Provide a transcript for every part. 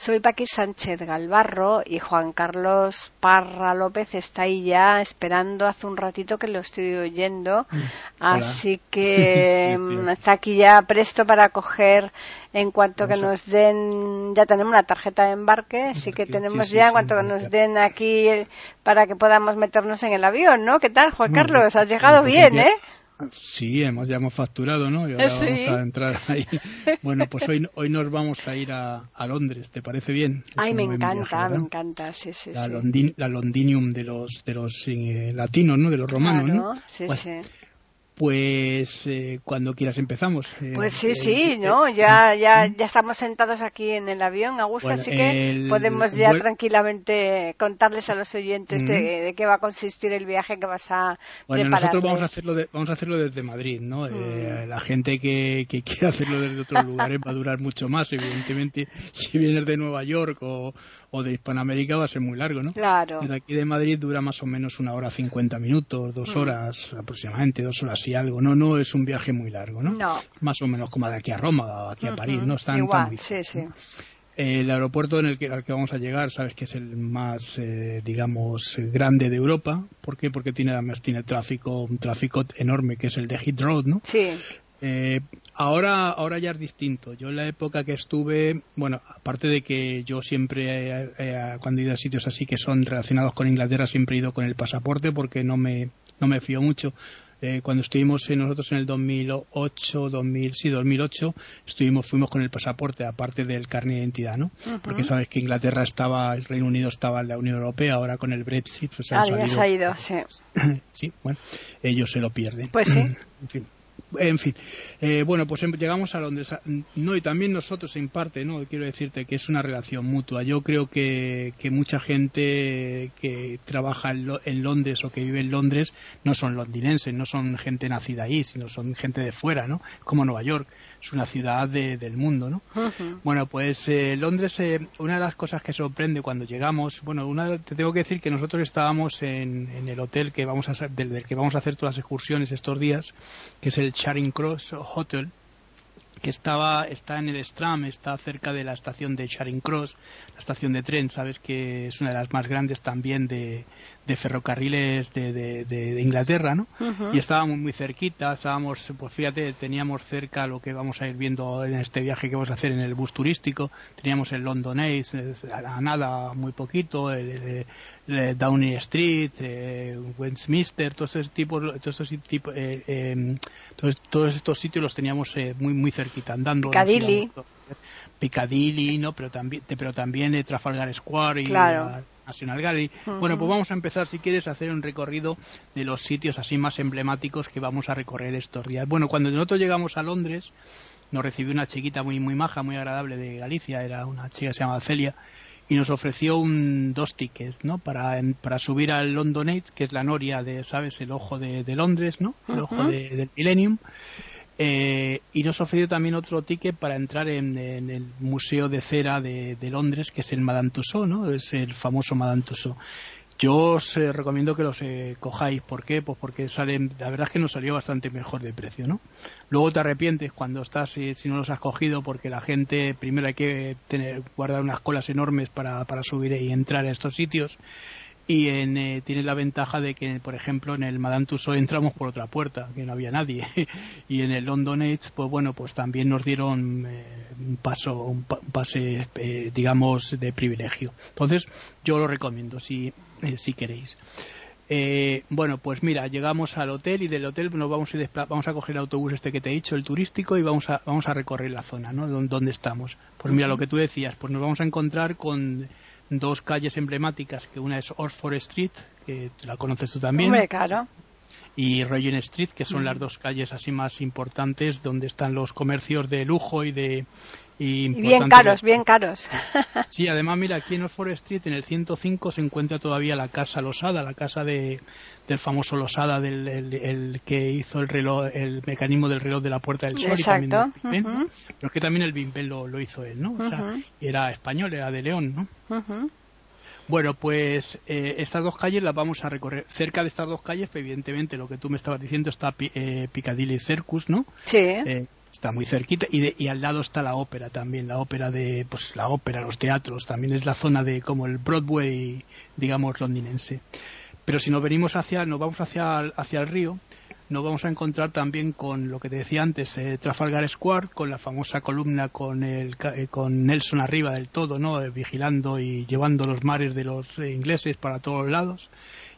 Soy Paqui Sánchez Galvarro y Juan Carlos Parra López está ahí ya esperando hace un ratito que lo estoy oyendo. Mm, Así que mm, está aquí ya presto para coger en cuanto que nos den, ya tenemos una tarjeta de embarque, así que tenemos ya en cuanto que nos den aquí para que podamos meternos en el avión, ¿no? ¿Qué tal, Juan Carlos? Has llegado bien, ¿eh? Sí, hemos, ya hemos facturado, ¿no? Y ahora vamos a entrar ahí. Bueno, pues hoy, hoy nos vamos a ir a, a Londres, ¿te parece bien? Ay, me encanta, me encanta, sí, sí, la, la Londinium de los, de los eh, latinos, ¿no? De los romanos, ¿no? Sí, sí. Pues eh, cuando quieras empezamos. Eh, pues sí, sí, ¿no? Ya, ya, ya estamos sentados aquí en el avión, Augusto, así que podemos ya tranquilamente contarles a los oyentes de, qué va a consistir el viaje que vas a bueno, nosotros vamos a hacerlo, vamos a hacerlo desde Madrid, ¿no? Eh, la gente que, que quiera hacerlo desde otros lugares va a durar mucho más, evidentemente, si vienes de Nueva York o, o de Hispanoamérica va a ser muy largo, ¿no? Claro. Desde aquí de Madrid dura más o menos una hora cincuenta minutos, dos horas aproximadamente, dos horas y algo. No, no es un viaje muy largo, ¿no? No. Más o menos como de aquí a Roma o aquí a París, ¿no? Están Igual, sí, sí. El aeropuerto en el que, al que vamos a llegar, sabes que es el más, eh, digamos, grande de Europa. ¿Por qué? Porque tiene además tiene tráfico, un tráfico enorme que es el de Heathrow, ¿no? Sí. Eh, ahora, ahora ya es distinto. Yo en la época que estuve, bueno, aparte de que yo siempre, eh, eh, cuando he ido a sitios así que son relacionados con Inglaterra, siempre he ido con el pasaporte porque no me, no me fío mucho. cuando estuvimos nosotros en el 2008, 2000, sí, 2008, estuvimos, fuimos con el pasaporte, aparte del carnet de identidad, ¿no? Porque sabes que Inglaterra estaba, el Reino Unido estaba en la Unión Europea, ahora con el Brexit, pues ah, se ha ido, sí. sí, bueno, ellos se lo pierden. Pues sí. en fin. En fin, eh, bueno, pues em, llegamos a Londres. No, y también nosotros en parte, ¿no? Quiero decirte que es una relación mutua. Yo creo que, que mucha gente que trabaja en, Londres o que vive en Londres no son londinenses, no son gente nacida ahí, sino son gente de fuera, ¿no? Como Nueva York es una ciudad del mundo, ¿no? Bueno, pues eh, Londres, eh, una de las cosas que sorprende cuando llegamos, bueno, una, te tengo que decir que nosotros estábamos en, el hotel que vamos a hacer, del, que vamos a hacer todas las excursiones estos días, que es el Charing Cross Hotel, que estaba está en el Stram, está cerca de la estación de Charing Cross, la estación de tren, sabes que es una de las más grandes también de, de ferrocarriles de, de, Inglaterra, ¿no? Y estábamos muy cerquita, estábamos, pues fíjate, teníamos cerca lo que vamos a ir viendo en este viaje que vamos a hacer en el bus turístico, teníamos el London Ace, a nada, muy poquito, el, Downing Street, eh, Westminster, todos estos tipos, todos estos tipos, eh, em, todos, estos sitios los teníamos eh, muy muy cerquita andando. Piccadilly. Piccadilly, ¿no? Pero también, pero también Trafalgar Square y claro. National Gallery. Bueno, pues vamos a empezar, si quieres, a hacer un recorrido de los sitios así más emblemáticos que vamos a recorrer estos días. Bueno, cuando nosotros llegamos a Londres, nos recibió una chiquita muy muy maja, muy agradable de Galicia, era una chica que se llama Celia, y nos ofreció un, dos tickets, ¿no? Para, para subir al London Age, que es la noria de, ¿sabes? El ojo de, Londres, ¿no? El ojo del Millennium. Eh, y nos ofreció también otro ticket para entrar en, el Museo de Cera de, Londres, que es el Madame Tussauds, ¿no? Es el famoso Madame Tussauds. Yo os eh, recomiendo que los eh, cojáis. ¿Por qué? Pues porque salen, la verdad es que nos salió bastante mejor de precio, ¿no? Luego te arrepientes cuando estás, si, si no los has cogido, porque la gente, primero hay que tener, guardar unas colas enormes para, para subir y entrar a estos sitios y en, eh, tiene la ventaja de que, por ejemplo, en el Madame Tussauds entramos por otra puerta, que no había nadie, y en el London Edge, pues bueno, pues también nos dieron eh, un paso, un, pase, eh, digamos, de privilegio. Entonces, yo lo recomiendo si, si queréis. bueno, pues mira, llegamos al hotel y del hotel nos vamos a, vamos a coger el autobús este que te he dicho, el turístico, y vamos a, vamos a recorrer la zona, ¿no? Donde, estamos. Pues mira, lo que tú decías, pues nos vamos a encontrar con dos calles emblemáticas, que una es Oxford Street, que la conoces tú también. Hombre, claro. Y Regent Street, que son las dos calles así más importantes donde están los comercios de lujo y de y bien caros, bien caros. Sí, además, mira, aquí en Oxford Street, en el 105, se encuentra todavía la casa Losada, la casa de, del famoso Losada, del el, que hizo el reloj, el mecanismo del reloj de la Puerta del Sol. Exacto. Y también, Pero es que también el Bimbel lo, lo hizo él, ¿no? O sea, era español, era de León, ¿no? Bueno, pues eh, estas dos calles las vamos a recorrer. Cerca de estas dos calles, evidentemente, lo que tú me estabas diciendo está eh, Piccadilly Circus, ¿no? Sí. Eh, está muy cerquita y, de, y al lado está la ópera también la ópera de pues la ópera los teatros también es la zona de como el Broadway digamos londinense pero si nos venimos hacia nos vamos hacia hacia el río nos vamos a encontrar también con lo que te decía antes eh, Trafalgar Square con la famosa columna con el eh, con Nelson arriba del todo no eh, vigilando y llevando los mares de los ingleses para todos lados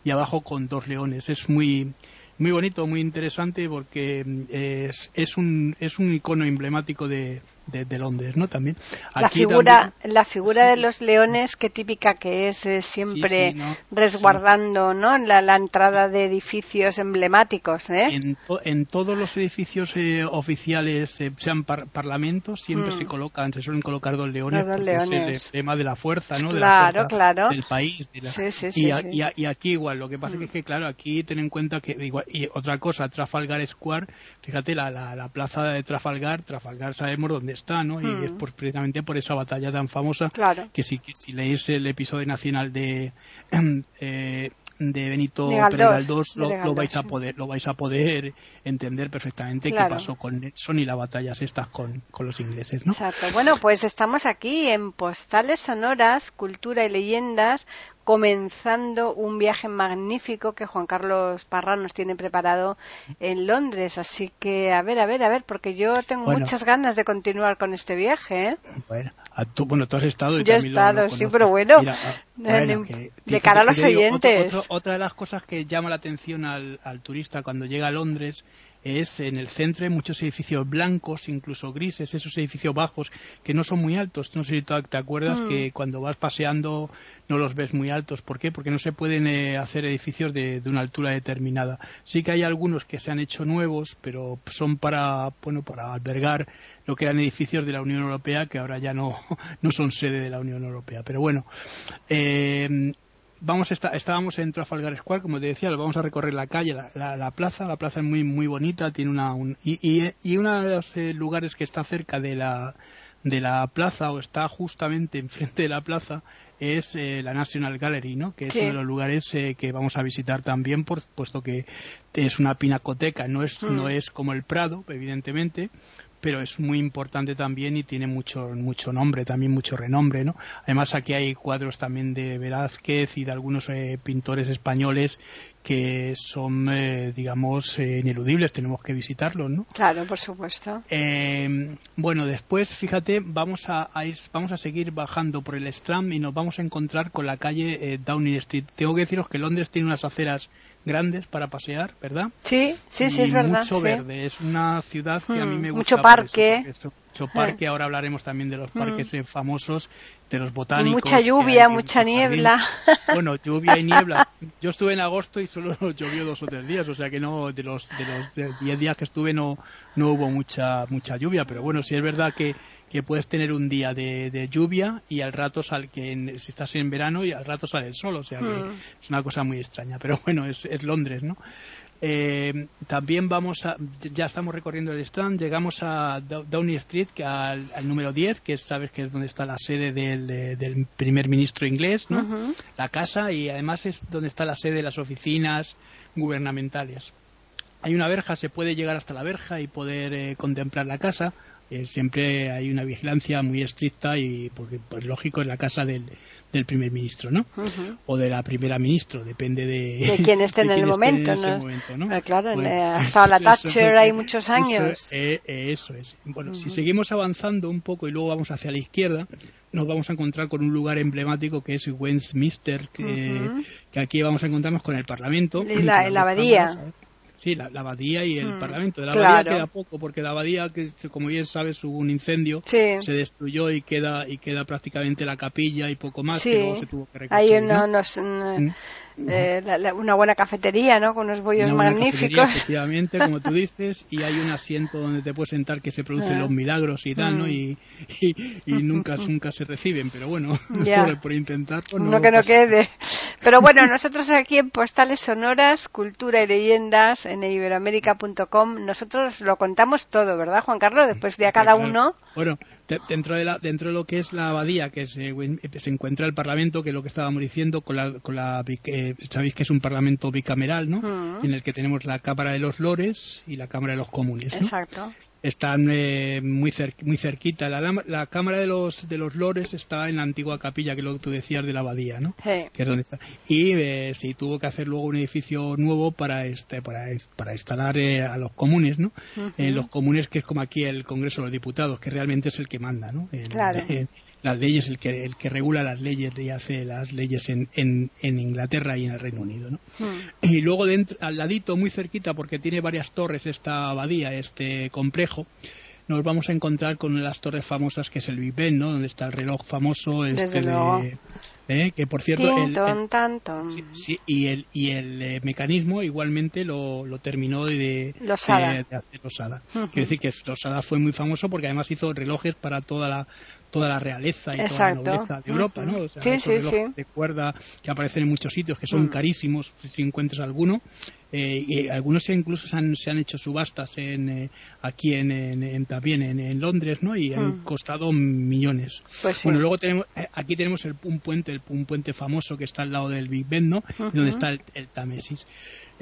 y abajo con dos leones. Es muy muy bonito, muy interesante porque mm, es, es, un, es un icono emblemático de, de, Londres, ¿no? También. la figura, la figura de los leones, qué típica que es, siempre resguardando, ¿no? La, entrada de edificios emblemáticos, ¿eh? En, en todos los edificios eh, oficiales, eh, sean parlamentos, siempre se mm. colocan, se suelen colocar dos leones, es el tema de la fuerza, ¿no? Claro, claro. Del país. y, y, aquí igual, lo que pasa es mm. que, claro, aquí ten en cuenta que, igual, y otra cosa, Trafalgar Square, fíjate, la, la, la plaza de Trafalgar, Trafalgar sabemos dónde está, ¿no? Y es hmm. precisamente por esa batalla tan famosa que si, que si leéis el episodio nacional de eh, de Benito Pérez lo, vais a poder lo vais a poder entender perfectamente qué pasó con Nelson y las batallas estas con, con los ingleses, ¿no? Exacto. Bueno, pues estamos aquí en Postales Sonoras, Cultura y Leyendas comenzando un viaje magnífico que Juan Carlos Parra nos tiene preparado en Londres. Así que, a ver, a ver, a ver, porque yo tengo muchas ganas de continuar con este viaje. ¿eh? Bueno, tú, bueno, tú has estado. yo he estado, sí, pero bueno, de cara a los oyentes. otra de las cosas que llama la atención al, al turista cuando llega a Londres es en el centro muchos edificios blancos, incluso grises, esos edificios bajos que no son muy altos. No sé si te acuerdas mm. que cuando vas paseando no los ves muy altos. ¿Por qué? Porque no se pueden eh, hacer edificios de, una altura determinada. Sí que hay algunos que se han hecho nuevos, pero son para, bueno, para albergar lo que eran edificios de la Unión Europea que ahora ya no, no son sede de la Unión Europea. Pero bueno, eh, vamos estábamos en Trafalgar Square, como te decía, vamos a recorrer la calle, la, plaza, la plaza es muy muy bonita, tiene una y, y, uno de los eh, lugares que está cerca de la de la plaza o está justamente enfrente de la plaza es eh, la National Gallery, ¿no? Que es uno de los lugares eh, que vamos a visitar también, por, puesto que es una pinacoteca, no es no mm. es como el Prado, evidentemente, pero es muy importante también y tiene mucho mucho nombre, también mucho renombre, ¿no? Además aquí hay cuadros también de Velázquez y de algunos eh, pintores españoles que son, eh, digamos, eh, ineludibles, tenemos que visitarlos, ¿no? Claro, por supuesto. bueno, después, fíjate, vamos a, vamos a seguir bajando por el Strand y nos vamos a encontrar con la calle Downing Street. Tengo que deciros que Londres tiene unas aceras grandes para pasear, ¿verdad? Sí, sí, sí, es verdad. Mucho verde, es una ciudad que a mí me hmm, gusta. Mucho parque. Mucho parque, ahora hablaremos también de los hmm. parques eh, famosos, de los botánicos. Mucha lluvia, mucha niebla. Bueno, lluvia y niebla. Yo estuve en agosto y solo llovió dos o tres días, o sea que no, de los de los diez días que estuve no, no hubo mucha, mucha lluvia, pero bueno, sí es verdad que que puedes tener un día de, lluvia y al rato sale que si estás en verano y al rato sale el sol, o sea que hmm. es una cosa muy extraña, pero bueno, es, es Londres, ¿no? Eh, también vamos a, ya estamos recorriendo el Strand, llegamos a Downing Street, que al, número 10, que sabes que es donde está la sede del, primer ministro inglés, ¿no? La casa y además es donde está la sede de las oficinas gubernamentales. Hay una verja, se puede llegar hasta la verja y poder eh, contemplar la casa siempre hay una vigilancia muy estricta y porque pues lógico es la casa del, del primer ministro, ¿no? O de la primera ministra, depende de, de quién esté en el momento, ¿no? claro, hasta la Thatcher hay muchos años. Eh, eso, es. Bueno, si seguimos avanzando un poco y luego vamos hacia la izquierda, nos vamos a encontrar con un lugar emblemático que es Westminster, que, que aquí vamos a encontrarnos con el Parlamento. La, la abadía. Sí, la, abadía y el hmm, Parlamento. De la abadía queda poco, porque la abadía, que como bien sabes, hubo un incendio, se destruyó y queda y queda prácticamente la capilla y poco más, que luego se tuvo que reconstruir. Ahí no, ¿no? Mm, eh, una buena cafetería, ¿no? Con unos bollos magníficos. Efectivamente, como tú dices, y hay un asiento donde te puedes sentar que se producen los milagros y tal, ¿no? Mm. Y, y, nunca, nunca se reciben, pero bueno, por, por, intentar. Pues no, que no quede. Pero bueno, nosotros aquí en Postales Sonoras, Cultura y Leyendas, en iberoamérica.com, nosotros lo contamos todo, ¿verdad, Juan Carlos? Después de a cada uno. Bueno, dentro de, la, dentro de lo que es la abadía, que se, se encuentra el Parlamento, que es lo que estábamos diciendo, con la, con la eh, sabéis que es un Parlamento bicameral, ¿no? En el que tenemos la Cámara de los Lores y la Cámara de los Comunes. Exacto están eh, muy muy cerquita. La, cámara de los de los lores está en la antigua capilla que es lo que tú decías de la abadía no que es donde está. Y eh, se tuvo que hacer luego un edificio nuevo para este para para instalar eh, a los comunes no los comunes que es como aquí el Congreso de los Diputados que realmente es el que manda no claro las leyes, el que, el que regula las leyes y hace las leyes en, en, en Inglaterra y en el Reino Unido. ¿no? Hmm. Y luego dentro, al ladito, muy cerquita, porque tiene varias torres esta abadía, este complejo, nos vamos a encontrar con las torres famosas que es el Big Ben, ¿no? Donde está el reloj famoso este de, ¿eh? que por cierto el, Sí, y el y el eh, mecanismo igualmente lo, lo terminó de, Losada. de, hacer Losada. Quiero decir que Losada fue muy famoso porque además hizo relojes para toda la toda la realeza y toda la nobleza de Europa, ¿no? O sea, sí, sí, sí. de cuerda que aparecen en muchos sitios que son mm. carísimos si encuentras alguno. Eh, y algunos incluso se han, se han hecho subastas en, eh, aquí en, en, también en, Londres, ¿no? Y han mm. costado millones. Pues bueno, luego tenemos, eh, aquí tenemos el, un puente, el, un puente famoso que está al lado del Big Ben, ¿no? Donde está el, el Támesis.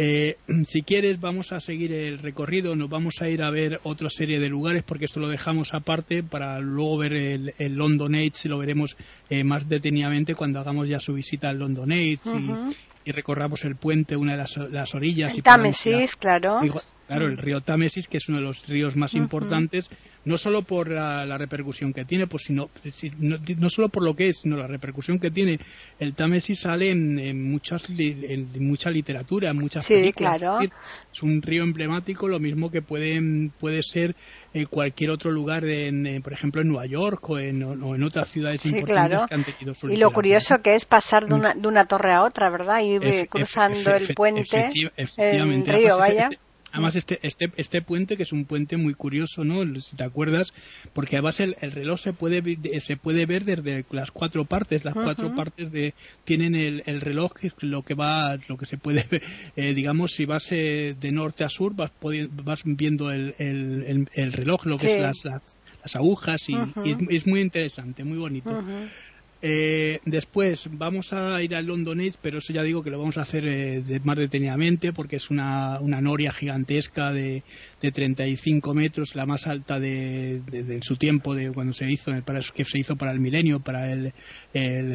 Eh, si quieres, vamos a seguir el recorrido, nos vamos a ir a ver otra serie de lugares porque esto lo dejamos aparte para luego ver el, London Age, lo veremos eh, más detenidamente cuando hagamos ya su visita al London Age y, recorramos el puente, una de las, orillas. El Támesis, claro. Claro, el río Támesis, que es uno de los ríos más importantes, no solo por la, repercusión que tiene, pues sino, no, solo por lo que es, sino la repercusión que tiene. El Támesis sale en, muchas, en mucha literatura, en muchas sí, Claro. Es, un río emblemático, lo mismo que puede, puede ser en cualquier otro lugar, en, por ejemplo en Nueva York o en, otras ciudades importantes que han tenido su Y lo curioso que es pasar de una, de una torre a otra, ¿verdad? Ir cruzando el puente, el río, vaya. Además, este, este, este puente, que es un puente muy curioso, ¿no? Si te acuerdas, porque además el, el reloj se puede, se puede ver desde las cuatro partes. Las cuatro partes de, tienen el, el reloj, que es lo que va, lo que se puede ver. Eh, digamos, si vas eh, de norte a sur, vas, vas viendo el, el, el, reloj, lo que es las, las, las agujas, y, es, muy interesante, muy bonito. Eh, después vamos a ir al London Age, pero eso ya digo que lo vamos a hacer eh, más detenidamente porque es una, una noria gigantesca de, de 35 metros, la más alta de, su tiempo, de cuando se hizo, para, que se hizo para el milenio, para el,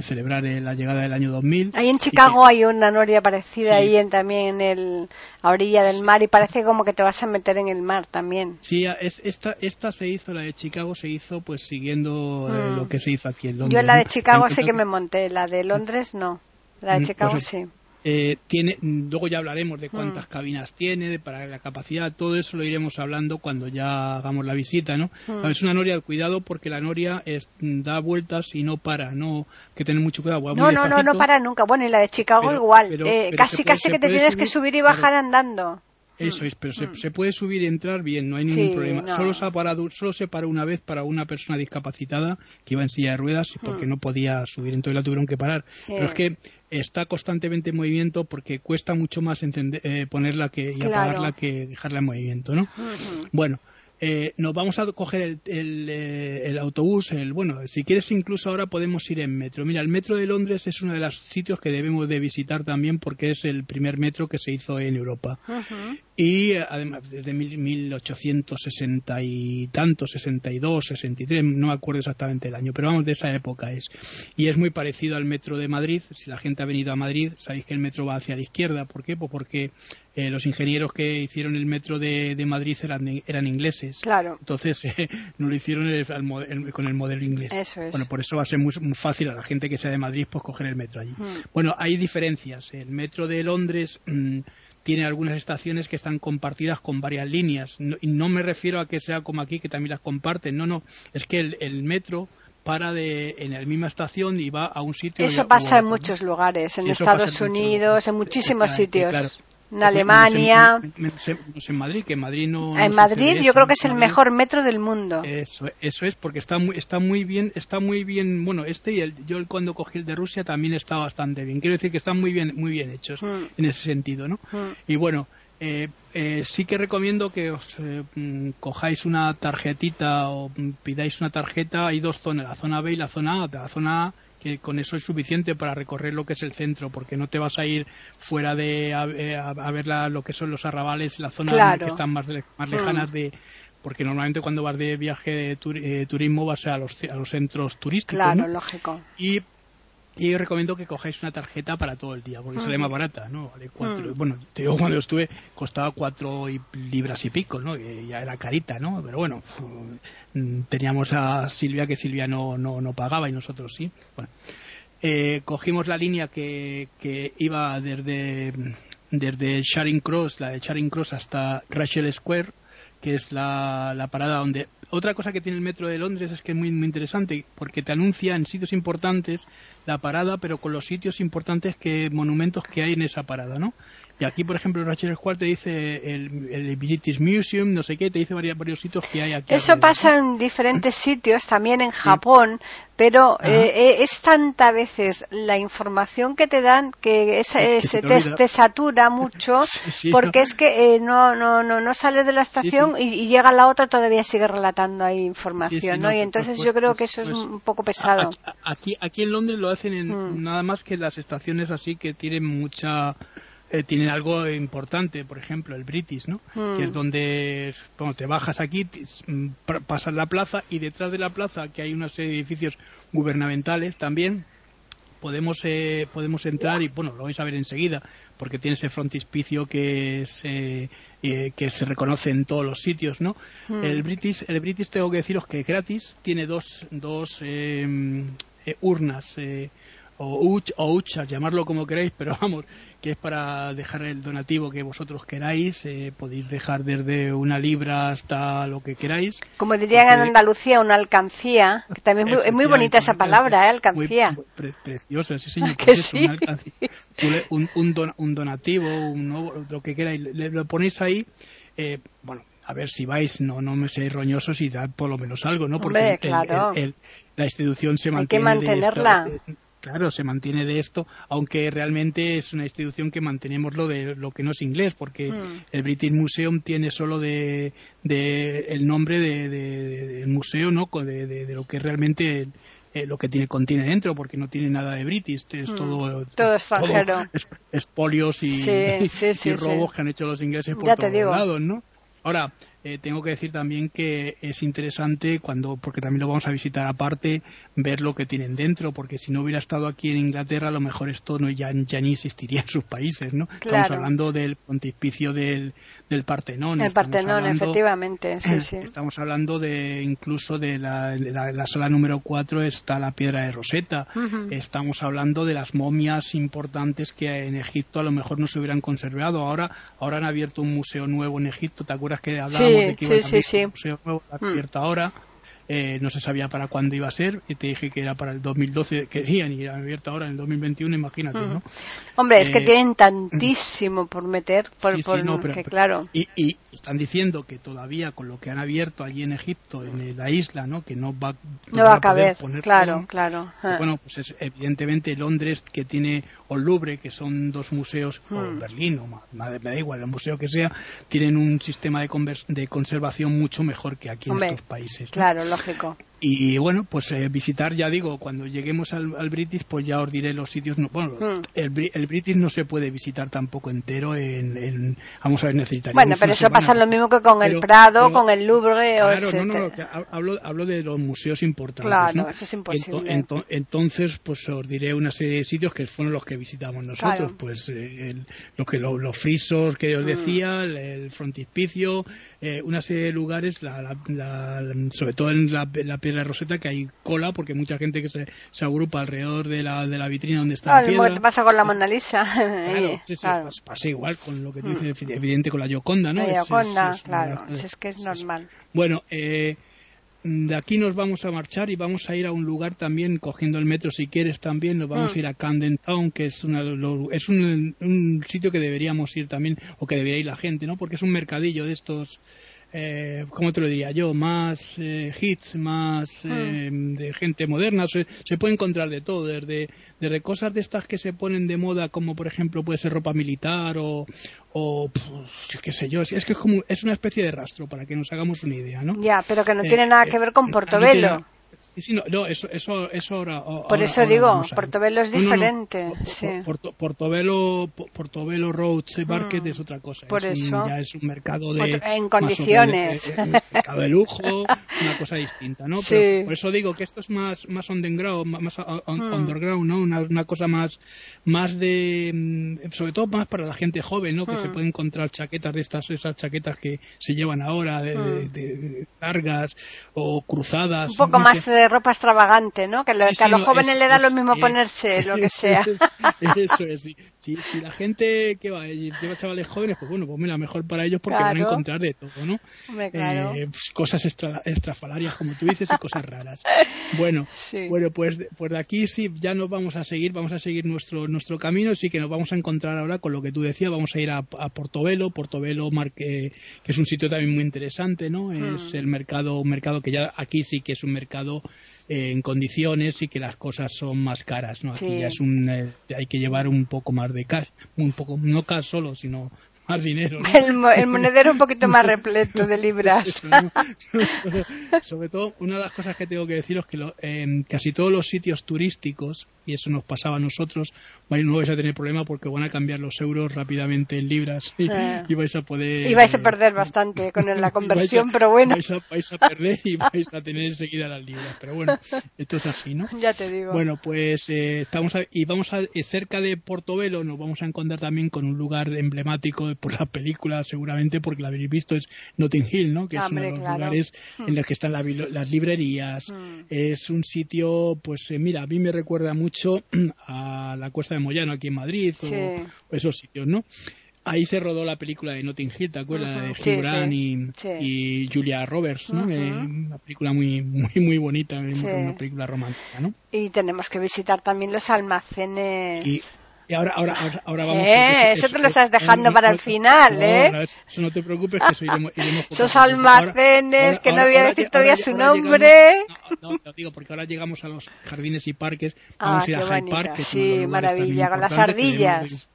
celebrar la llegada del año 2000. Ahí en Chicago hay una noria parecida ahí en, también en a orilla del mar y parece como que te vas a meter en el mar también. Sí, esta, esta se hizo, la de Chicago se hizo pues siguiendo eh, mm. lo que se hizo aquí en Londres. Yo en la de Chicago sí que me monté, la de Londres no. La de mm, Chicago pues sí. Eh, tiene, luego ya hablaremos de cuántas mm. cabinas tiene, para la capacidad, todo eso lo iremos hablando cuando ya hagamos la visita, ¿no? Mm. Es una noria, cuidado porque la noria da vueltas y no para, no que tener mucho cuidado. No, no, no, no para nunca. Bueno, y la de Chicago igual, eh, casi casi que te tienes que subir y bajar andando. Eso mm. es, pero se, mm. se, puede subir y entrar bien, no hay ningún problema. Solo, se ha parado, solo se paró una vez para una persona discapacitada que iba en silla de ruedas porque mm. no podía subir, entonces la tuvieron que parar. Pero es que está constantemente en movimiento porque cuesta mucho más eh, ponerla que, y apagarla que dejarla en movimiento, ¿no? Bueno, eh, nos vamos a coger el, el, eh, el, autobús, el, bueno, si quieres incluso ahora podemos ir en metro. Mira, el metro de Londres es uno de los sitios que debemos de visitar también porque es el primer metro que se hizo en Europa. Y además, desde 1860 y tanto, 62, 63, no me acuerdo exactamente el año, pero vamos, de esa época es. Y es muy parecido al metro de Madrid. Si la gente ha venido a Madrid, sabéis que el metro va hacia la izquierda. ¿Por qué? Pues porque eh, los ingenieros que hicieron el metro de, Madrid eran, eran ingleses. Claro. Entonces no lo hicieron con el modelo inglés. Eso es. Bueno, por eso va a ser muy, fácil a la gente que sea de Madrid pues coger el metro allí. Bueno, hay diferencias. El metro de Londres mm, tiene algunas estaciones que están compartidas con varias líneas. y no me refiero a que sea como aquí, que también las comparten. No, no. Es que el metro para de, en la misma estación y va a un sitio. Eso pasa en muchos lugares, en Estados Unidos, en muchísimos sitios. En Alemania. en Madrid, que en Madrid no. En Madrid yo creo que es el mejor metro del mundo. Eso, eso es, porque está muy, está muy bien, está muy bien. Bueno, este y el, yo cuando cogí el de Rusia también está bastante bien. Quiero decir que están muy bien, muy bien hechos mm. en ese sentido, ¿no? Mm. Y bueno, eh, eh, sí que recomiendo que os eh, mm, cojáis una tarjetita o pidáis una tarjeta. Hay dos zonas, la zona B y la zona A. La zona A que con eso es suficiente para recorrer lo que es el centro, porque no te vas a ir fuera de a, ver lo que son los arrabales, las zonas que están más, más mm. lejanas de porque normalmente cuando vas de viaje de turismo vas a los, a los centros turísticos. Claro, lógico. Y y yo recomiendo que cojáis una tarjeta para todo el día, porque sale más barata, ¿no? Vale cuatro, mm. Bueno, te digo, cuando estuve costaba cuatro libras y pico, ¿no? Que ya era carita, ¿no? Pero bueno, mm, teníamos a Silvia que Silvia no, no, no pagaba y nosotros sí. Bueno, eh, cogimos la línea que, que iba desde, desde Charing Cross, la de Charing Cross hasta Rachel Square, que es la, la parada donde otra cosa que tiene el metro de Londres es que es muy, muy interesante porque te anuncia en sitios importantes la parada, pero con los sitios importantes que monumentos que hay en esa parada, ¿no? Y aquí, por ejemplo, Rachel Square te dice el, el, British Museum, no sé qué, te dice varios, varios sitios que hay aquí. Eso pasa en diferentes sitios, también en Japón, pero eh, eh, es tanta veces la información que te dan que se, te, satura mucho, porque es que eh, no, no, no, no sales de la estación y, llega la otra todavía sigue relatando ahí información, ¿no? Y entonces yo creo que eso es un poco pesado. Aquí, aquí en Londres lo hacen en, mm. nada más que las estaciones así que tienen mucha eh, tienen algo importante, por ejemplo, el British, ¿no? Que es mm. donde bueno, te bajas aquí, mm, pasas la plaza y detrás de la plaza, que hay una serie de edificios gubernamentales también, podemos eh, podemos entrar y bueno, lo vais a ver enseguida, porque tiene ese frontispicio que se, eh, que se reconoce en todos los sitios, ¿no? Mm. El British, el British tengo que deciros que gratis tiene dos, dos urnas o, o llamarlo como queráis, pero vamos, que es para dejar el donativo que vosotros queráis. Eh, podéis dejar desde una libra hasta lo que queráis. Como dirían en Andalucía, una alcancía, que también es muy bonita esa palabra, ¿eh? alcancía. preciosa, sí, señor. Un, un, donativo, un, lo que queráis, le, lo ponéis ahí. Eh, bueno, a ver si vais, no, no me seáis roñosos y dad por lo menos algo, ¿no? Porque la institución se mantiene. Hay que mantenerla. Claro, se mantiene de esto, aunque realmente es una institución que mantenemos lo de lo que no es inglés, porque hmm. el British Museum tiene solo de, el nombre del de, museo, ¿no? De, lo que realmente eh, lo que tiene contiene dentro, porque no tiene nada de British, es hmm. todo, todo extranjero, espolios y, robos que han hecho los ingleses por todos lados, ¿no? Ahora, eh, tengo que decir también que es interesante cuando, porque también lo vamos a visitar aparte, ver lo que tienen dentro, porque si no hubiera estado aquí en Inglaterra, a lo mejor esto no ya, ni existiría en sus países, ¿no? Estamos hablando del pontificio del, del Partenón. El Partenón, efectivamente, sí, sí. Estamos hablando de incluso de la, la, sala número 4 está la piedra de Rosetta. Estamos hablando de las momias importantes que en Egipto a lo mejor no se hubieran conservado. Ahora, ahora han abierto un museo nuevo en Egipto, ¿te acuerdas que hablábamos sí, sí, sí, a cierta hora. Eh, no se sabía para cuándo iba a ser y te dije que era para el 2012 querían y era abierta ahora en el 2021 imagínate ¿no? hombre es que eh, tienen tantísimo por meter por, que, claro y, y, están diciendo que todavía con lo que han abierto allí en Egipto en la isla no que no va no, va a caber claro claro ah. bueno pues es evidentemente Londres que tiene o Louvre que son dos museos o hmm. Berlín o me da igual el museo que sea tienen un sistema de, de conservación mucho mejor que aquí en estos países claro lógico y bueno, pues eh, visitar, ya digo, cuando lleguemos al, British, pues ya os diré los sitios. No, bueno, hmm. el, el, British no se puede visitar tampoco entero. En, vamos a ver, necesitaríamos. Bueno, pero eso pasa lo mismo que con el Prado, con el Louvre. Claro, no, no, hablo, hablo de los museos importantes. Claro, eso es imposible. entonces, pues os diré una serie de sitios que fueron los que visitamos nosotros. Pues eh, lo que los frisos que os hmm. decía, el, frontispicio, eh, una serie de lugares, la, sobre todo en la, la piedra Roseta que hay cola porque mucha gente que se, se agrupa alrededor de la, de la vitrina donde está la piedra. pasa con la Mona Lisa? Claro, Pasa, igual con lo que dice, mm. evidente con la Gioconda, ¿no? Claro, es, que es normal. Bueno, eh, de aquí nos vamos a marchar y vamos a ir a un lugar también, cogiendo el metro si quieres también, nos vamos a mm. ir a Camden Town, que es, una, es un, un, sitio que deberíamos ir también, o que debería ir la gente, ¿no? Porque es un mercadillo de estos eh, ¿cómo te lo diría yo? Más eh, hits, más hmm. eh, de gente moderna. Se, puede encontrar de todo, desde, desde cosas de estas que se ponen de moda, como por ejemplo puede ser ropa militar o, o pues, qué sé yo. Es que es como es una especie de rastro para que nos hagamos una idea, ¿no? Ya, pero que no tiene nada que ver con Portobelo. Sí, no, eso, eso, eso ahora, Por eso digo, Portobelo es diferente. sí. Portobelo, Portobelo Road Market mm. es otra cosa. Por es eso. Un, ya es un mercado de. En condiciones. mercado de lujo, una cosa distinta, ¿no? Pero por eso digo que esto es más, más underground, más mm. underground, ¿no? Una, una, cosa más, más de. Mm, sobre todo más para la gente joven, ¿no? Que se puede encontrar chaquetas de estas, esas chaquetas que se llevan ahora, de, largas o cruzadas. Un poco más de ropa extravagante, ¿no? Que, a los jóvenes le da lo mismo ponerse lo que sea. eso es, sí. Si, la gente que va, lleva chavales jóvenes, pues bueno, pues mira, mejor para ellos porque van a encontrar de todo, ¿no? Eh, cosas extra, extrafalarias, como tú dices, y cosas raras. Bueno, bueno pues, pues de aquí sí, ya nos vamos a seguir, vamos a seguir nuestro, nuestro camino, sí que nos vamos a encontrar ahora con lo que tú decías, vamos a ir a, Portobelo, Portobelo que es un sitio también muy interesante, ¿no? Es hmm. el mercado, un mercado que ya aquí sí que es un mercado en condiciones y que las cosas son más caras, ¿no? Aquí ya es un, eh, hay que llevar un poco más de cash, un poco, no cash solo, sino más dinero. El, monedero un poquito más repleto de libras. Sobre todo, una de las cosas que tengo que deciros es que en casi todos los sitios turísticos, y eso nos pasaba a nosotros, no vais a tener problema porque van a cambiar los euros rápidamente en libras y, ah. vais a poder... Y vais a perder bastante con la conversión, pero bueno. Vais a, perder y vais a tener enseguida las libras, pero bueno, esto es así, ¿no? Ya te digo. Bueno, pues eh, estamos y vamos a, eh, cerca de Portobelo nos vamos a encontrar también con un lugar emblemático por la película seguramente porque la habéis visto es Notting Hill, ¿no? Que es uno de los lugares en hmm. los que están las librerías. Hmm. Es un sitio, pues eh, mira, a mí me recuerda mucho a la Cuesta de Moyano aquí en Madrid o, esos sitios, ¿no? Ahí se rodó la película de Notting Hill, ¿te acuerdas? de Hugh y, Julia Roberts, ¿no? Eh, una película muy muy muy bonita, una película romántica, ¿no? Y tenemos que visitar también los almacenes. Y ahora, ahora, ahora, vamos. Eh, eso, te lo estás dejando para el final, ¿eh? No, eso no te preocupes, que eso iremos. iremos Esos almacenes, que no voy a decir todavía su nombre. no, no, digo, porque ahora llegamos a los jardines y parques. Vamos a ir a Hyde Park, que Sí, maravilla, con las ardillas.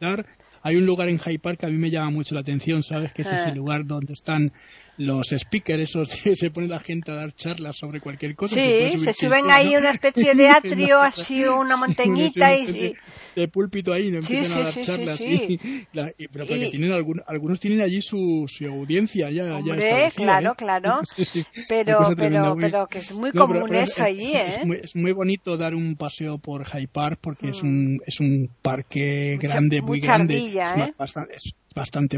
Hay un lugar en Hyde Park que a mí me llama mucho la atención, ¿sabes? Que es ese ah. lugar donde están los speakers, esos se pone la gente a dar charlas sobre cualquier cosa. Sí, se, suben ahí una especie de atrio, así una montañita y, de púlpito ahí, no empiezan a dar charlas. Y, pero porque tienen algunos tienen allí su, su audiencia ya. Hombre, claro, ¿eh? claro. pero, pero, pero que es muy común eso allí, ¿eh? Es muy, bonito dar un paseo por Hyde Park porque es, mm. un, es un parque grande, muy grande. ¿eh? es, bastante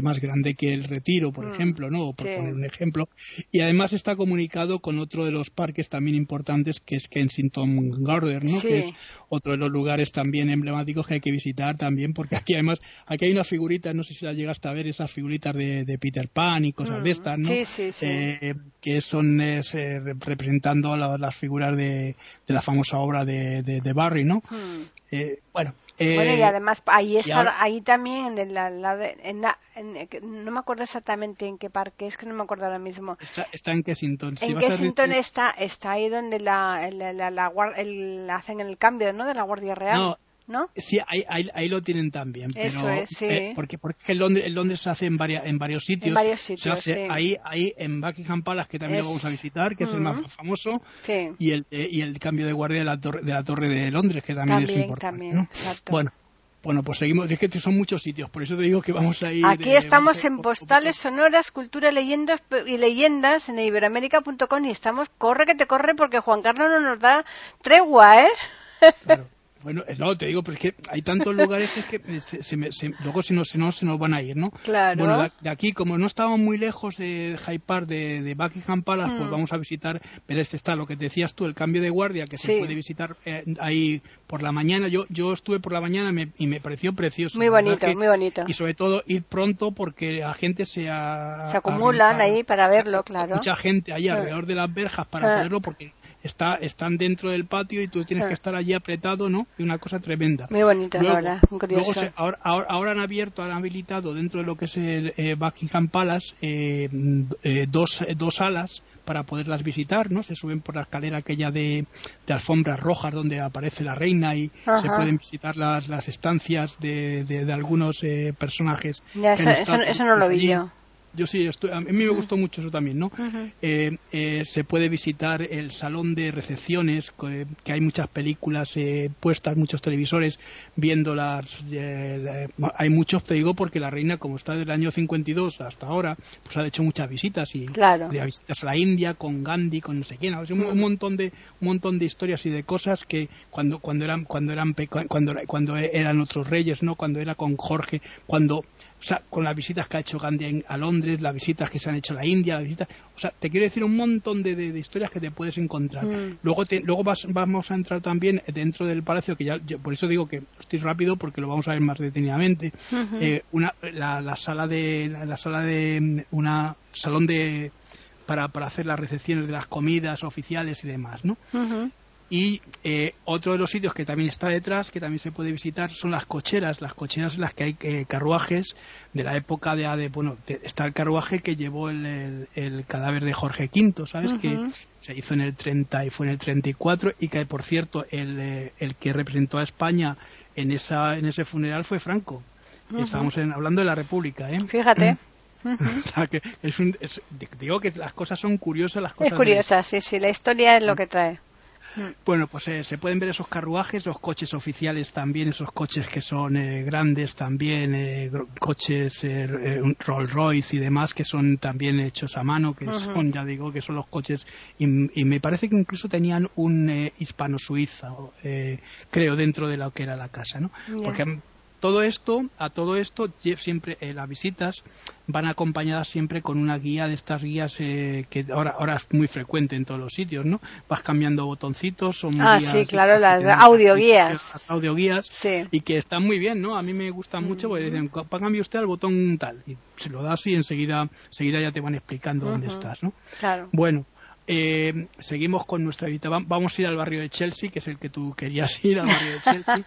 más grande que el Retiro, por mm, ejemplo, ¿no? Por poner un ejemplo. Y además está comunicado con otro de los parques también importantes, que es Kensington Gardens, ¿no? Que es otro de los lugares también emblemáticos que hay que visitar también, porque aquí además, aquí hay unas figuritas, no sé si las llegaste a ver, esas figuritas de, Peter Pan y cosas de mm, estas, ¿no? Eh, que son eh, representando las figuras de, la famosa obra de, Barry, ¿no? Mm. Eh, bueno, bueno, y eh, además ahí está, ahí también en la, en la no me acuerdo exactamente en qué parque, es que no me acuerdo ahora mismo. Está, está en Kensington. en Kensington está, está ahí donde la, la, la, hacen el cambio, ¿no? De la Guardia Real. No, ¿no? Sí, ahí, ahí, lo tienen también. Eso es, sí. Eh, porque, porque en Londres, en Londres se hace en, en varios sitios. En varios sitios, se hace ahí, ahí en Buckingham Palace, que también lo vamos a visitar, que es el más famoso. Sí. Y, el, eh, y el cambio de guardia de la torre de, la torre de Londres, que también, es importante. También, exacto. Bueno, bueno, pues seguimos. Es que son muchos sitios, por eso te digo que vamos a ir. Aquí estamos en postales sonoras, cultura, leyendas y leyendas en iberoamérica.com y estamos, corre que te corre porque Juan Carlos no nos da tregua, ¿eh? Claro. Bueno, eh, no, te digo, pero es que hay tantos lugares que se, luego si no, se nos van a ir, ¿no? Claro. Bueno, de aquí, como no estábamos muy lejos de Hyde Park, de, Buckingham Palace, pues mm. vamos a visitar, pero este está lo que decías tú, el cambio de guardia, que se puede visitar eh, ahí por la mañana. Yo yo estuve por la mañana y me pareció precioso. Muy bonito, muy bonito. Y sobre todo ir pronto porque la gente se... se acumulan ahí para verlo, claro. Mucha gente ahí ah. alrededor de las verjas para ah. verlo porque está, están dentro del patio y tú tienes que ah. estar allí apretado, ¿no? Y una cosa tremenda. Muy bonito, luego, ahora, luego ahora, ahora, han abierto, han habilitado dentro de lo que es el eh, Buckingham Palace eh, eh, dos, dos salas para poderlas visitar, ¿no? Se suben por la escalera aquella de, de alfombras rojas donde aparece la reina y se pueden visitar las, las estancias de, de, algunos personajes. eso, no lo vi yo yo sí, a mí me gustó mucho eso también, ¿no? Eh, eh, se puede visitar el salón de recepciones, que, hay muchas películas eh, puestas, muchos televisores viendo las... hay muchos, te digo, porque la reina, como está desde el año 52 hasta ahora, pues ha hecho muchas visitas y claro. visitas a la India con Gandhi, con no sé quién, un, montón de un montón de historias y de cosas que cuando cuando eran cuando eran cuando cuando eran otros reyes, ¿no? Cuando era con Jorge, cuando o sea, con las visitas que ha hecho Gandhi a Londres, las visitas que se han hecho a la India, las visitas, o sea, te quiero decir un montón de, de, historias que te puedes encontrar. Mm. Luego, te, luego vamos a entrar también dentro del palacio, que ya, por eso digo que estoy rápido porque lo vamos a ver más detenidamente. Eh, una, la, sala de, la, sala de una salón de para, para hacer las recepciones de las comidas oficiales y demás, ¿no? Y eh, otro de los sitios que también está detrás, que también se puede visitar, son las cocheras. Las cocheras en las que hay eh, carruajes de la época de, de bueno, está el carruaje que llevó el, el, cadáver de Jorge V, ¿sabes? Que se hizo en el 30 y fue en el 34 y que, por cierto, el, eh, el que representó a España en, esa, en ese funeral fue Franco. Estábamos hablando de la República, ¿eh? Fíjate. o sea, que es, un, digo que las cosas son curiosas. Las cosas es curiosa, sí, sí, la historia es lo que trae. Bueno, pues eh, se pueden ver esos carruajes, los coches oficiales también, esos coches que son eh, grandes también, eh, coches Rolls Royce y demás que son también hechos a mano, que son, ya digo, que son los coches, y, me parece que incluso tenían un hispano-suizo, creo, dentro de lo que era la casa, ¿no? Porque todo esto, a todo esto, siempre eh, las visitas van acompañadas siempre con una guía de estas guías eh, que ahora, ahora es muy frecuente en todos los sitios, ¿no? Vas cambiando botoncitos, son ah, sí, claro, las audioguías. Las audioguías sí. y que están muy bien, ¿no? A mí me gustan mucho porque dicen, cambie usted al botón tal y se lo das y enseguida, enseguida ya te van explicando dónde estás, ¿no? Claro. Bueno, eh, seguimos con nuestra visita. Vamos a ir al barrio de Chelsea, que es el que tú querías ir, al barrio de Chelsea.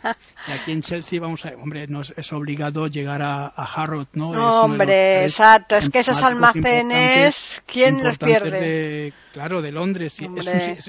y aquí en Chelsea vamos a, hombre, nos es obligado llegar a, a Harrods, ¿no? hombre, exacto. Es que esos almacenes, ¿quién los pierde? claro, de Londres.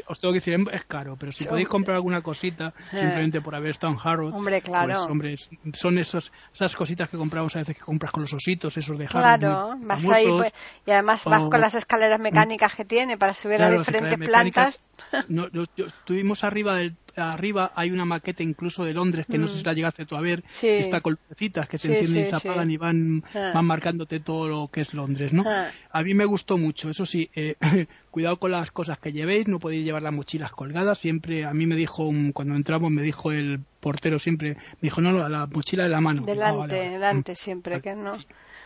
os tengo que decir, es caro, pero si podéis comprar alguna cosita, eh. simplemente por haber estado en Harrods, hombre, claro. pues, hombre, son esos, esas cositas que compramos a veces que compras con los ositos, esos de Harrods. Claro, vas ahí, pues, y además vas con las escaleras mecánicas que tiene para subir a diferentes plantas. No, estuvimos arriba del arriba hay una maqueta incluso de Londres que no sé si la llegaste tú a ver que está con lucecitas que se encienden y se apagan y van, ah. van marcándote todo lo que es Londres ¿no? Ah. a mí me gustó mucho eso sí eh, cuidado con las cosas que llevéis no podéis llevar las mochilas colgadas siempre a mí me dijo cuando entramos me dijo el portero siempre me dijo no la mochila de la mano delante delante siempre que no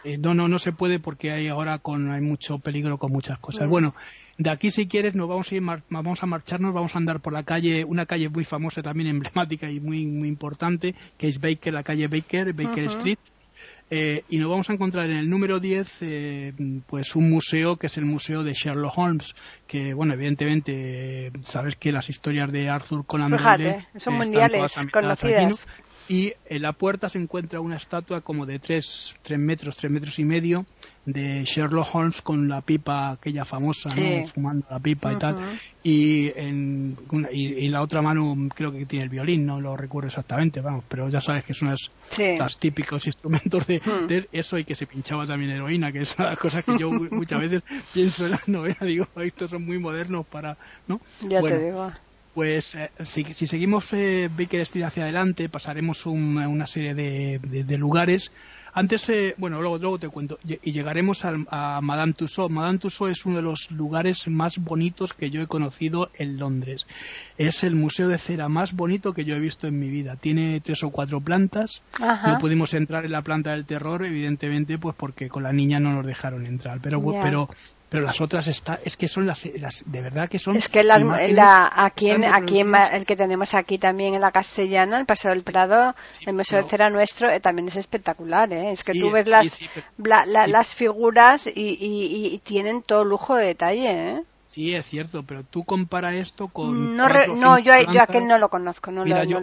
eh, no, no, no se puede porque hay ahora con hay mucho peligro con muchas cosas. Mm. Bueno, de aquí, si quieres, nos vamos a ir, vamos a marcharnos, vamos a andar por la calle, una calle muy famosa también emblemática y muy muy importante, que es Baker, la calle Baker, Baker Street. Eh, y nos vamos a encontrar en el número 10 eh, pues un museo que es el museo de Sherlock Holmes que bueno evidentemente sabes que las historias de Arthur Conan Doyle son mundiales conocidas y en la puerta se encuentra una estatua como de 3, metros, 3 metros y medio de Sherlock Holmes con la pipa aquella famosa, fumando la pipa y tal. Y, en y, la otra mano creo que tiene el violín, no lo recuerdo exactamente, vamos, pero ya sabes que son los típicos instrumentos de, eso y que se pinchaba también heroína, que es una cosa que yo muchas veces pienso en las novelas, digo, estos son muy modernos para, ¿no? Ya te digo pues eh, si, seguimos eh, Baker Street hacia adelante, pasaremos una serie de, lugares. Antes, eh, bueno, luego, luego te cuento. Y llegaremos a, Madame Tussauds. Madame Tussauds es uno de los lugares más bonitos que yo he conocido en Londres. Es el museo de cera más bonito que yo he visto en mi vida. Tiene tres o cuatro plantas. No pudimos entrar en la planta del terror, evidentemente, pues porque con la niña no nos dejaron entrar. Pero, pero pero las otras está es que son las, de verdad que son es que la, aquí en, aquí el que tenemos aquí también en la castellana el paseo del Prado el museo de cera nuestro eh, también es espectacular ¿eh? es que tú ves las las figuras y, tienen todo lujo de detalle ¿eh? Sí, es cierto, pero tú compara esto con... No, no yo, yo aquel no lo conozco, no lo, yo,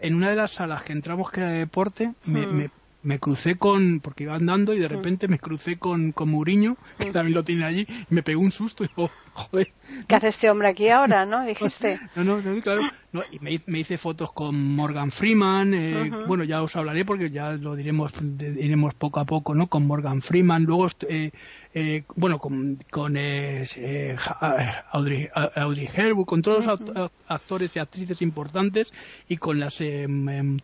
en una de las salas que entramos que era deporte, me, hmm me crucé con, porque iba andando y de repente me crucé con, con Muriño, que también lo tiene allí, y me pegó un susto y joder. ¿Qué hace este hombre aquí ahora, no? Dijiste. no, no, no, claro. No, y me, me, hice fotos con Morgan Freeman, eh, bueno, ya os hablaré porque ya lo diremos, diremos poco a poco, ¿no? Con Morgan Freeman, luego eh, eh, bueno, con, con eh, eh Audrey, Audrey Hepburn, con todos los actores y actrices importantes y con las eh,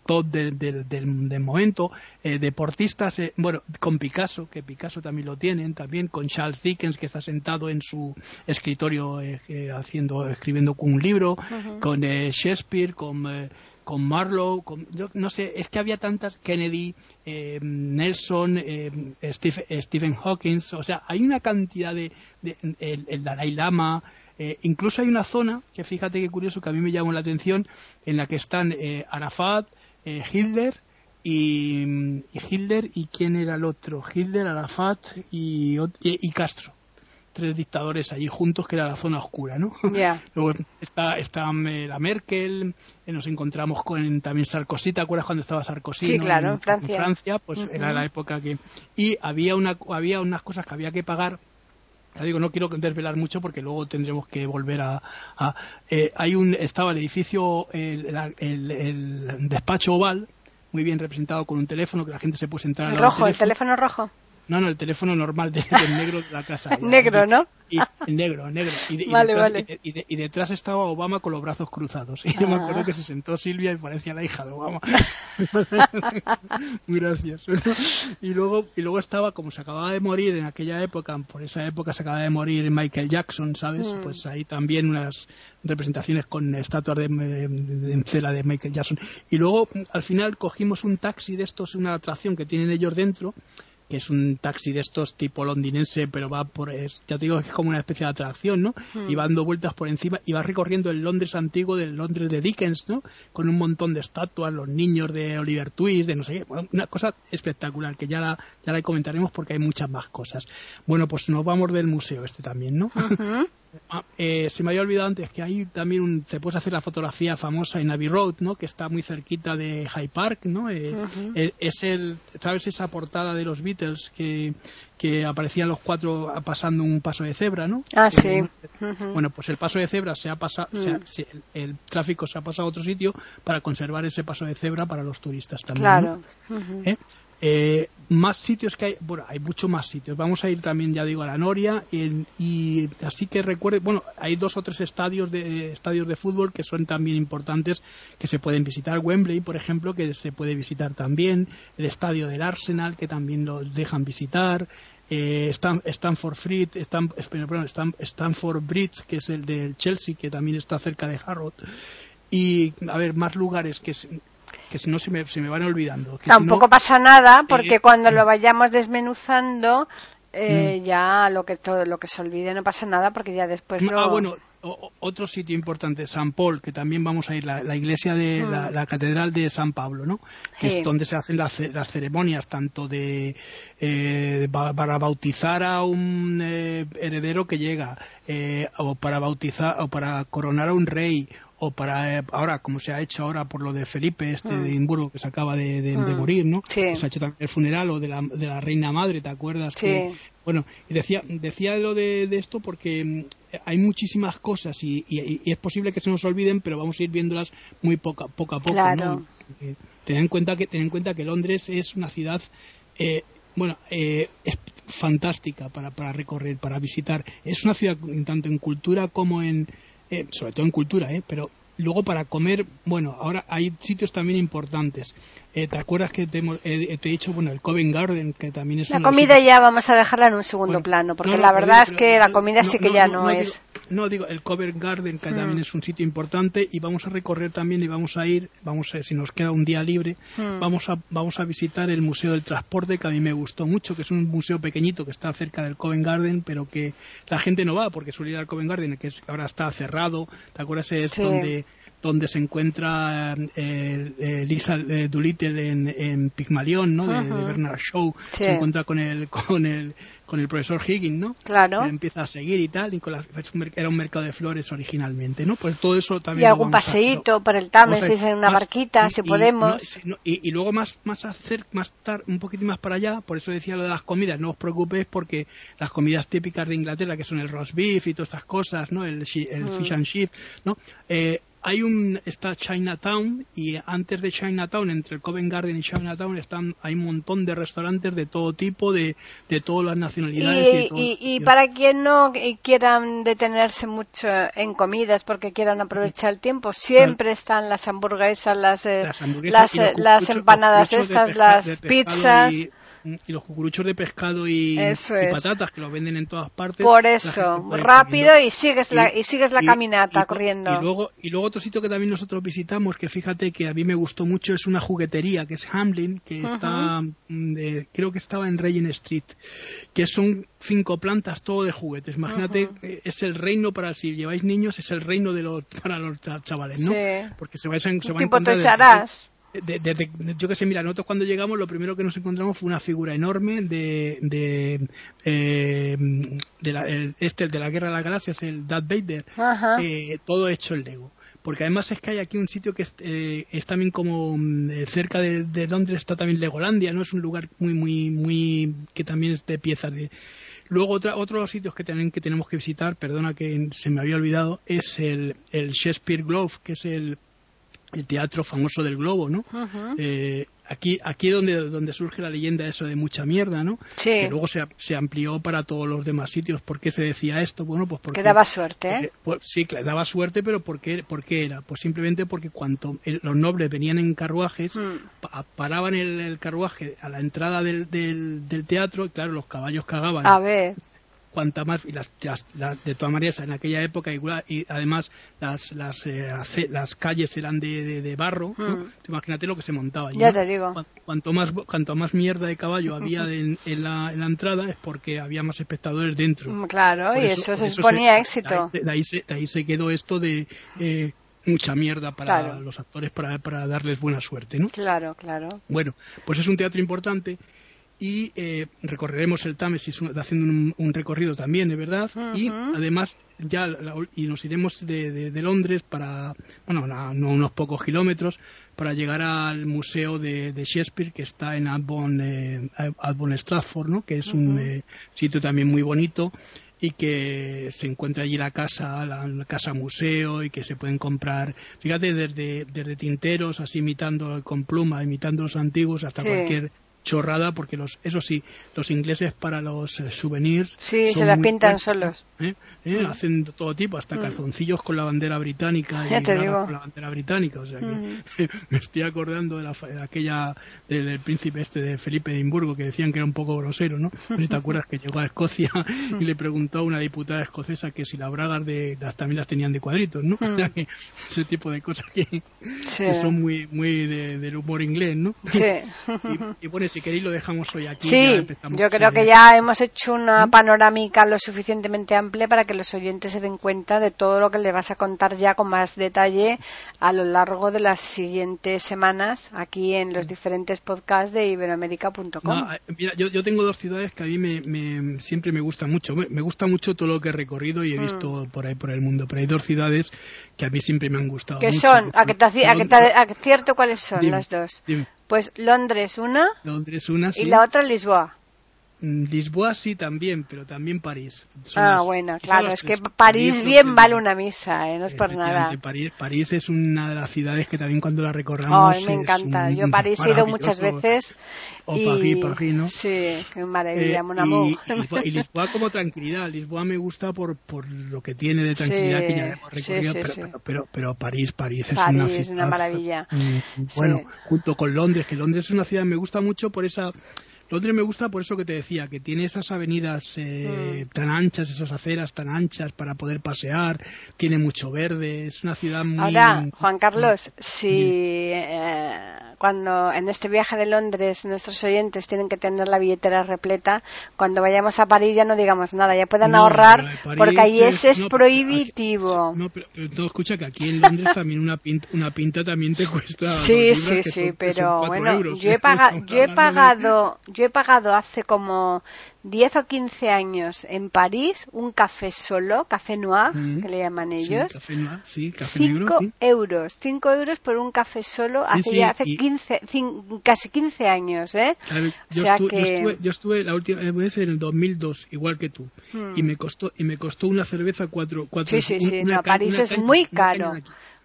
top del, del, del, momento, eh, deportistas, bueno, con Picasso, que Picasso también lo tienen, también con Charles Dickens, que está sentado en su escritorio haciendo, escribiendo un libro, con Shakespeare, con con Marlowe, yo no sé, es que había tantas, Kennedy, eh, Nelson, eh, Stephen Hawking, o sea, hay una cantidad de, el, Dalai Lama, eh, incluso hay una zona, que fíjate qué curioso, que a mí me llamó la atención, en la que están Arafat, Hitler, y, Hitler, y quién era el otro, Hitler, Arafat y Castro tres dictadores allí juntos, que era la zona oscura, ¿no? Luego está, está eh, la Merkel, eh, nos encontramos con también Sarkozy, ¿te acuerdas cuando estaba Sarkozy? Sí, claro, en Francia. En Francia, pues era la época que... Y había, una, había unas cosas que había que pagar ya digo, no quiero desvelar mucho porque luego tendremos que volver a. Eh, hay un estaba el edificio, el, el, despacho oval, muy bien representado con un teléfono que la gente se puede entrar. El rojo, el teléfono rojo. No, no, el teléfono normal de, del negro de la casa. negro, ¿no? Y, negro, negro. Y, vale, detrás, vale. Y, detrás estaba Obama con los brazos cruzados. Y yo me acuerdo ah. que se sentó Silvia y parecía la hija de Obama. Muy gracioso. Y luego, y luego estaba, como se acababa de morir en aquella época, por esa época se acababa de morir Michael Jackson, ¿sabes? Mm. Pues ahí también unas representaciones con estatuas de, de, cera de Michael Jackson. Y luego, al final, cogimos un taxi de estos, una atracción que tienen ellos dentro que es un taxi de estos tipo londinense, pero va por, es, ya te digo que es como una especie de atracción, ¿no? Y va dando vueltas por encima y va recorriendo el Londres antiguo del Londres de Dickens, ¿no? Con un montón de estatuas, los niños de Oliver Twist, de no sé qué, una cosa espectacular que ya la, ya la comentaremos porque hay muchas más cosas. Bueno, pues nos vamos del museo este también, ¿no? Eh, se me había olvidado antes que hay también un, se puede hacer la fotografía famosa en Abbey Road, ¿no? Que está muy cerquita de High Park, ¿no? Eh, eh, es el, ¿sabes esa portada de los Beatles que, que aparecían los cuatro pasando un paso de cebra, ¿no? Ah, sí. Bueno, pues el paso de cebra se ha pasado, mm. el, tráfico se ha pasado a otro sitio para conservar ese paso de cebra para los turistas también. Claro. Eh, más sitios que hay, bueno, hay mucho más sitios. Vamos a ir también, ya digo, a la Noria y así que recuerde, bueno, hay dos o tres estadios de estadios de fútbol que son también importantes que se pueden visitar. Wembley, por ejemplo, que se puede visitar también. El estadio del Arsenal, que también lo dejan visitar. Eh, Stanford, Bridge, Stanford Bridge, que es el del Chelsea, que también está cerca de Harrow. Y, a ver, más lugares que que si no se me, se me van olvidando. Tampoco pasa nada porque cuando lo vayamos desmenuzando eh, mm. ya lo que todo lo que se olvide no pasa nada porque ya después ah bueno otro sitio importante San Paul que también vamos a ir la, iglesia de mm. la, catedral de San Pablo no que es donde se hacen las, ceremonias tanto de eh, para bautizar a un eh, heredero que llega o para bautizar o para coronar a un rey o para eh, ahora como se ha hecho ahora por lo de Felipe este de mm. Edimburgo que se acaba de, mm. morir no se ha hecho también el funeral o de la, de la reina madre te acuerdas sí. bueno y decía decía lo de, esto porque mm, hay muchísimas cosas y, es posible que se nos olviden pero vamos a ir viéndolas muy poco, poco a poco claro. Eh, ten en cuenta que ten en cuenta que Londres es una ciudad eh, bueno, es fantástica para, para recorrer, para visitar. Es una ciudad tanto en cultura como en, eh, sobre todo en cultura, ¿eh? pero luego para comer, bueno, ahora hay sitios también importantes. Eh, ¿Te acuerdas que te, he dicho, bueno, el Covent Garden, que también es... La comida ya vamos a dejarla en un segundo plano, porque la verdad es que la comida sí que ya no, es... no, digo, el Covent Garden, que también mm. es un sitio importante, y vamos a recorrer también y vamos a ir, vamos a, si nos queda un día libre, mm. vamos, a, vamos a visitar el Museo del Transporte, que a mí me gustó mucho, que es un museo pequeñito que está cerca del Covent Garden, pero que la gente no va, porque suele ir al Covent Garden, que ahora está cerrado, ¿te acuerdas? Es donde donde se encuentra eh, Lisa eh, Doolittle en, en Pigmalión, ¿no? De, Bernard Shaw, se encuentra con el, con el, con el profesor Higgins, ¿no? Claro. Que empieza a seguir y tal, y era un mercado de flores originalmente, ¿no? Pues todo eso también. Y algún paseíto por el Támesis en una barquita, si podemos. y, luego más, más hacer, más estar un poquito más para allá, por eso decía lo de las comidas, no os preocupéis porque las comidas típicas de Inglaterra, que son el roast beef y todas estas cosas, ¿no? El, el mm. fish and chip, ¿no? Eh, hay un está Chinatown y antes de Chinatown entre el Covent Garden y Chinatown están hay un montón de restaurantes de todo tipo de, de todas las nacionalidades y, para quien no quieran detenerse mucho en comidas porque quieran aprovechar el tiempo siempre están las hamburguesas las eh, las, las, empanadas estas las pizzas y los cucuruchos de pescado y, patatas que los venden en todas partes. Por eso, rápido y sigues la, y, sigues la caminata corriendo. Y luego, y luego otro sitio que también nosotros visitamos, que fíjate que a mí me gustó mucho, es una juguetería que es Hamlin, que está, mm, creo que estaba en Regent Street, que son cinco plantas todo de juguetes. Imagínate, eh, es el reino para si lleváis niños, es el reino de los para los chavales, ¿no? Porque se, va a, se va a encontrar yo que sé, mira, nosotros cuando llegamos lo primero que nos encontramos fue una figura enorme de, de, eh, de la, este, de la Guerra de las Galaxias, el Darth Vader, eh, todo hecho en Lego. Porque además es que hay aquí un sitio que es, eh, también como mm, cerca de, Londres, está también Legolandia, ¿no? Es un lugar muy, muy, muy, que también es de piezas de... Luego otra, otros sitios que, tienen, que tenemos que visitar, perdona que se me había olvidado, es el, el Shakespeare Grove, que es el, el teatro famoso del globo, ¿no? eh, aquí aquí es donde, donde surge la leyenda eso de mucha mierda, ¿no? Sí. Que luego se, se, amplió para todos los demás sitios. ¿Por qué se decía esto? Bueno, pues porque... Que daba suerte, ¿eh? pues, sí, que daba suerte, pero ¿por qué, por qué era? Pues simplemente porque cuando los nobles venían en carruajes, hmm. paraban el, el, carruaje a la entrada del, del, del teatro, y claro, los caballos cagaban. A ver cuanta más y las, de todas maneras en aquella época igual y además las las, eh, las calles eran de, de, barro hmm. imagínate lo que se montaba ya te digo cuanto más cuanto más mierda de caballo había en, la, en, la, entrada es porque había más espectadores dentro mm, claro y eso, se suponía éxito de ahí, se, de ahí, se, quedó esto de eh, mucha mierda para los actores para, para darles buena suerte, ¿no? Claro, claro. Bueno, pues es un teatro importante y eh, recorreremos el Támesis haciendo un, recorrido también, de verdad, y además ya y nos iremos de, de, Londres para, bueno, no unos pocos kilómetros, para llegar al museo de, de Shakespeare que está en Albon, eh, Stratford, ¿no? que es un eh, sitio también muy bonito y que se encuentra allí la casa, la, casa museo y que se pueden comprar, fíjate, desde, desde tinteros, así imitando con pluma, imitando los antiguos, hasta cualquier chorrada porque los eso sí los ingleses para los eh, souvenirs sí se las pintan solos ¿eh? ¿Eh? Mm. hacen todo tipo hasta mm. calzoncillos con la bandera británica y con la bandera británica o sea que mm. me estoy acordando de, la, de aquella del, príncipe este de Felipe de Edimburgo que decían que era un poco grosero no si te acuerdas que llegó a Escocia y le preguntó a una diputada escocesa que si las bragas de las también las tenían de cuadritos no o sea que ese tipo de cosas que, son muy muy del humor inglés no sí. y, y bueno si queréis lo dejamos hoy aquí. Sí, yo creo que ya hemos hecho una ¿Mm? panorámica lo suficientemente amplia para que los oyentes se den cuenta de todo lo que le vas a contar ya con más detalle a lo largo de las siguientes semanas aquí en los diferentes podcasts de iberoamérica.com. Eh, mira, yo, tengo dos ciudades que a mí me, siempre me gustan mucho. Me, gusta mucho todo lo que he recorrido y he mm. visto por ahí por el mundo, pero hay dos ciudades que a mí siempre me han gustado. ¿Qué son? ¿A que te, a cierto cuáles son las dos? Pues Londres una. Londres una, Y la otra Lisboa. Mm, Lisboa sí también, pero también París. ah, bueno, claro, es que París bien vale una misa, ¿eh? no es por nada. París, París es una de las ciudades que también cuando la recorramos. me encanta. Yo París he ido muchas veces. O y... París, ¿no? Sí, qué maravilla, eh, y, y, Lisboa como tranquilidad. Lisboa me gusta por, por lo que tiene de tranquilidad que ya hemos recorrido, pero, pero, pero, París, París es una ciudad. Es una maravilla. bueno, junto con Londres, que Londres es una ciudad me gusta mucho por esa Londres me gusta por eso que te decía, que tiene esas avenidas eh, mm. tan anchas, esas aceras tan anchas para poder pasear, tiene mucho verde, es una ciudad muy... Ahora, Juan Carlos, si eh, cuando en este viaje de Londres nuestros oyentes tienen que tener la billetera repleta, cuando vayamos a París ya no digamos nada, ya puedan ahorrar, porque ahí ese es, prohibitivo. no, pero, todo escucha que aquí en Londres también una pinta, una pinta también te cuesta... Sí, sí, sí, pero bueno, yo he, yo he pagado yo he pagado hace como 10 o 15 años en París un café solo, café noir, mm. que le llaman ellos. Sí, café noir, sí, café 5 euros, 5 euros por un café solo hace ya hace 15, casi 15 años, ¿eh? yo, estuve, yo, estuve, la última vez en el 2002, igual que tú, y mm. me costó y me costó una cerveza 4 cuatro, Sí, sí, sí, no, París es muy caro.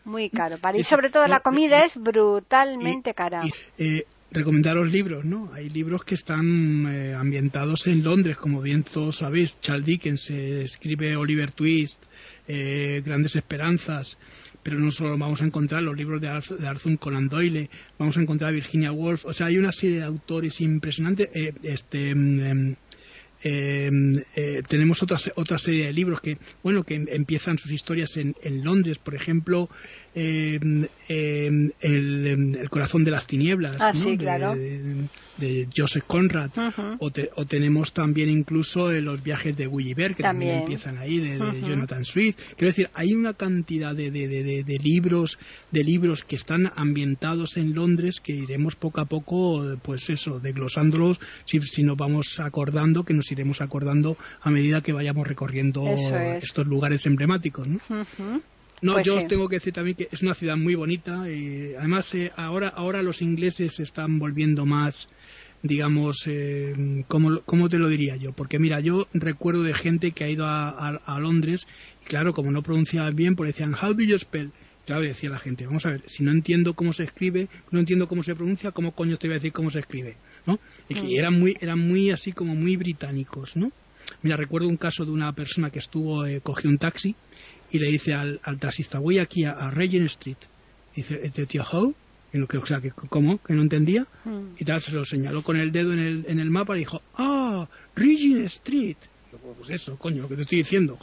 Muy caro. París, sobre todo, la comida es brutalmente cara. eh, recomendaros libros, ¿no? Hay libros que están eh, ambientados en Londres, como bien todos sabéis. Charles Dickens eh, escribe Oliver Twist, eh, Grandes Esperanzas, pero no solo vamos a encontrar los libros de, Arthur Conan Doyle, vamos a encontrar a Virginia Woolf, o sea, hay una serie de autores impresionantes. este em, em, tenemos otra, otra serie de libros que bueno que empiezan sus historias en, en Londres por ejemplo eh, el, el, corazón de las tinieblas ah, sí, claro. de, Joseph Conrad. O, o, tenemos también incluso los viajes de Gulliver que también, empiezan ahí de, Jonathan Swift. Quiero decir hay una cantidad de, de, libros de libros que están ambientados en Londres que iremos poco a poco pues eso desglosándolos si, si nos vamos acordando que nos iremos acordando a medida que vayamos recorriendo estos lugares emblemáticos ¿no? No, pues yo os tengo que decir también que es una ciudad muy bonita y además eh, ahora, ahora los ingleses se están volviendo más, digamos, eh, ¿cómo, te lo diría yo? Porque mira, yo recuerdo de gente que ha ido a, Londres y claro, como no pronunciaban bien, pues decían, how do you spell? Claro, decía la gente, vamos a ver, si no entiendo cómo se escribe, no entiendo cómo se pronuncia, ¿cómo coño te voy a decir cómo se escribe? ¿No? Y que mm. eran muy, eran muy así como muy británicos, ¿no? Mira, recuerdo un caso de una persona que estuvo, eh, cogió un taxi y le dice al, taxista, voy aquí a, Regent Street. Y dice, ¿de tío How? Y no, o sea, que, ¿cómo? Que no entendía. Hmm. Y tal, se lo señaló con el dedo en el, en el mapa y dijo, ¡ah! Regent Street. Pues eso, coño, lo que te estoy diciendo.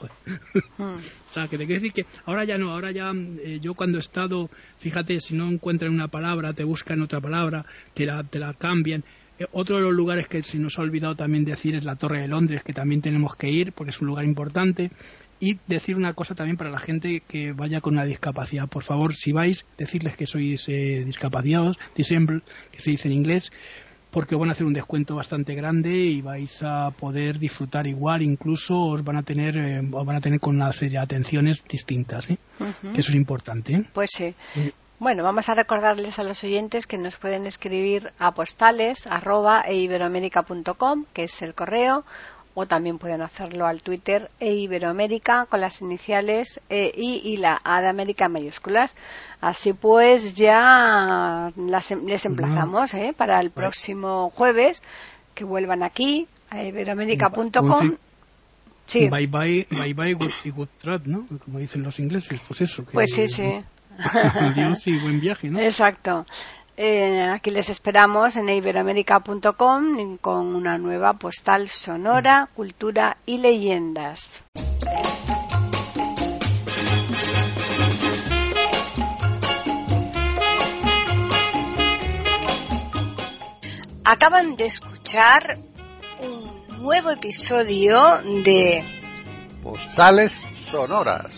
Hmm. o sea, que te quiero decir que ahora ya no, ahora ya eh, yo cuando he estado, fíjate, si no encuentran una palabra, te buscan otra palabra, te la, te la cambian. Eh, otro de los lugares que se nos ha olvidado también decir es la Torre de Londres, que también tenemos que ir porque es un lugar importante. Y decir una cosa también para la gente que vaya con una discapacidad. Por favor, si vais, decirles que sois eh, discapacitados, disabled, que se dice en inglés, porque van a hacer un descuento bastante grande y vais a poder disfrutar igual, incluso os van a tener, eh, van a tener con una serie de atenciones distintas, ¿eh? que eso es importante. Pues sí. Bueno, vamos a recordarles a los oyentes que nos pueden escribir a postales arroba eiberoamerica.com, que es el correo, o también pueden hacerlo al Twitter e Iberoamérica con las iniciales e, I y la A de América en mayúsculas. Así pues, ya em, les emplazamos ¿eh? para el próximo jueves que vuelvan aquí a iberoamérica.com. Sí. Bye bye, bye bye good, good trip, ¿no? Como dicen los ingleses, pues eso. pues sí, sí. Adiós y buen viaje, ¿no? Exacto. Eh, aquí les esperamos en iberoamerica.com con una nueva postal sonora, cultura y leyendas. Acaban de escuchar un nuevo episodio de Postales Sonoras